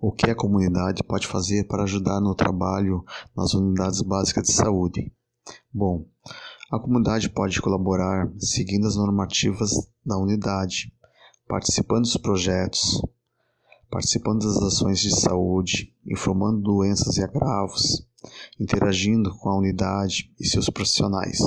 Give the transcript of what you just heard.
O que a comunidade pode fazer para ajudar no trabalho nas unidades básicas de saúde? Bom, a comunidade pode colaborar seguindo as normativas da unidade, participando dos projetos, participando das ações de saúde, informando doenças e agravos, interagindo com a unidade e seus profissionais.